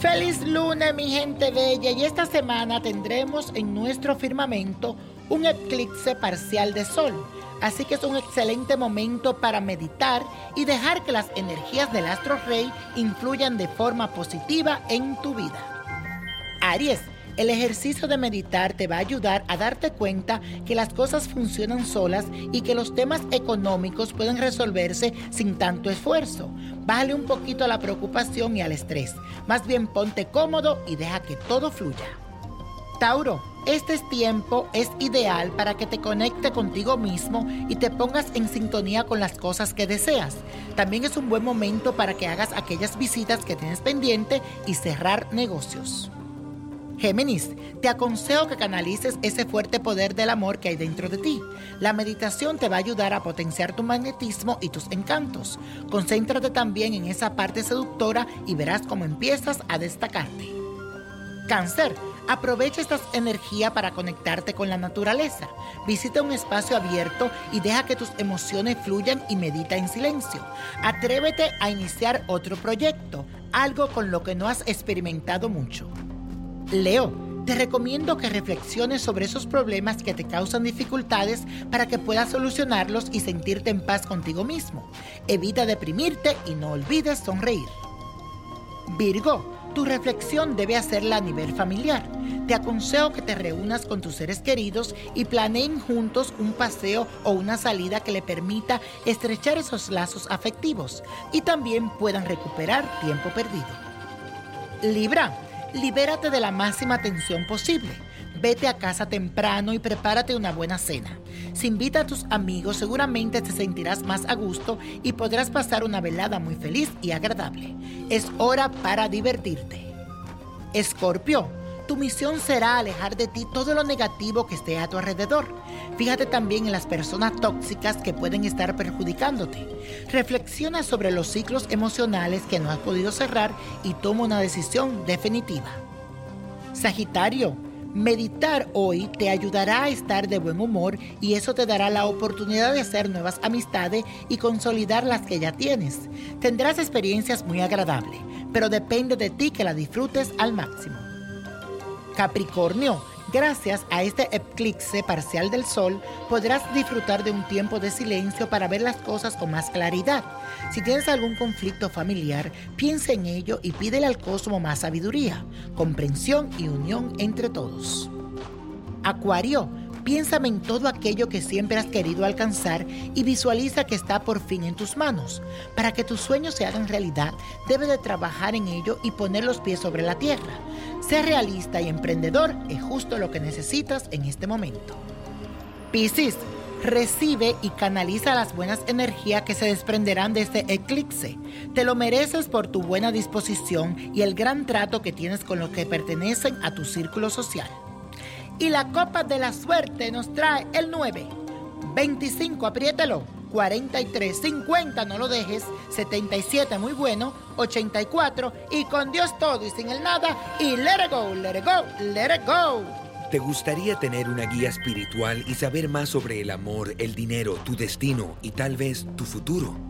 Feliz lunes, mi gente bella, y esta semana tendremos en nuestro firmamento un eclipse parcial de sol. Así que es un excelente momento para meditar y dejar que las energías del astro rey influyan de forma positiva en tu vida. Aries, el ejercicio de meditar te va a ayudar a darte cuenta que las cosas funcionan solas y que los temas económicos pueden resolverse sin tanto esfuerzo. Bájale un poquito a la preocupación y al estrés. Más bien ponte cómodo y deja que todo fluya. Tauro, este tiempo es ideal para que te conecte contigo mismo y te pongas en sintonía con las cosas que deseas. También es un buen momento para que hagas aquellas visitas que tienes pendiente y cerrar negocios. Géminis, te aconsejo que canalices ese fuerte poder del amor que hay dentro de ti. La meditación te va a ayudar a potenciar tu magnetismo y tus encantos. Concéntrate también en esa parte seductora y verás cómo empiezas a destacarte. Cáncer, aprovecha esta energía para conectarte con la naturaleza. Visita un espacio abierto y deja que tus emociones fluyan y medita en silencio. Atrévete a iniciar otro proyecto, algo con lo que no has experimentado mucho. Leo, te recomiendo que reflexiones sobre esos problemas que te causan dificultades para que puedas solucionarlos y sentirte en paz contigo mismo. Evita deprimirte y no olvides sonreír. Virgo, tu reflexión debe hacerla a nivel familiar. Te aconsejo que te reúnas con tus seres queridos y planeen juntos un paseo o una salida que le permita estrechar esos lazos afectivos y también puedan recuperar tiempo perdido. Libra, libérate de la máxima tensión posible. Vete a casa temprano y prepárate una buena cena. Si invita a tus amigos, seguramente te sentirás más a gusto y podrás pasar una velada muy feliz y agradable. Es hora para divertirte. Escorpio, tu misión será alejar de ti todo lo negativo que esté a tu alrededor. Fíjate también en las personas tóxicas que pueden estar perjudicándote. Reflexiona sobre los ciclos emocionales que no has podido cerrar y toma una decisión definitiva. Sagitario, meditar hoy te ayudará a estar de buen humor y eso te dará la oportunidad de hacer nuevas amistades y consolidar las que ya tienes. Tendrás experiencias muy agradables, pero depende de ti que la disfrutes al máximo. Capricornio, gracias a este eclipse parcial del sol, podrás disfrutar de un tiempo de silencio para ver las cosas con más claridad. Si tienes algún conflicto familiar, piensa en ello y pídele al cosmos más sabiduría, comprensión y unión entre todos. Acuario, Piénsame en todo aquello que siempre has querido alcanzar y visualiza que está por fin en tus manos. Para que tus sueños se hagan realidad, debes de trabajar en ello y poner los pies sobre la tierra. Ser realista y emprendedor es justo lo que necesitas en este momento. Piscis, recibe y canaliza las buenas energías que se desprenderán de este eclipse. Te lo mereces por tu buena disposición y el gran trato que tienes con los que pertenecen a tu círculo social. Y la copa de la suerte nos trae el 9, 25, apriételo, 43, 50, no lo dejes, 77, muy bueno, 84, y con Dios todo y sin el nada, y let it go, let it go, let it go. ¿Te gustaría tener una guía espiritual y saber más sobre el amor, el dinero, tu destino y tal vez tu futuro?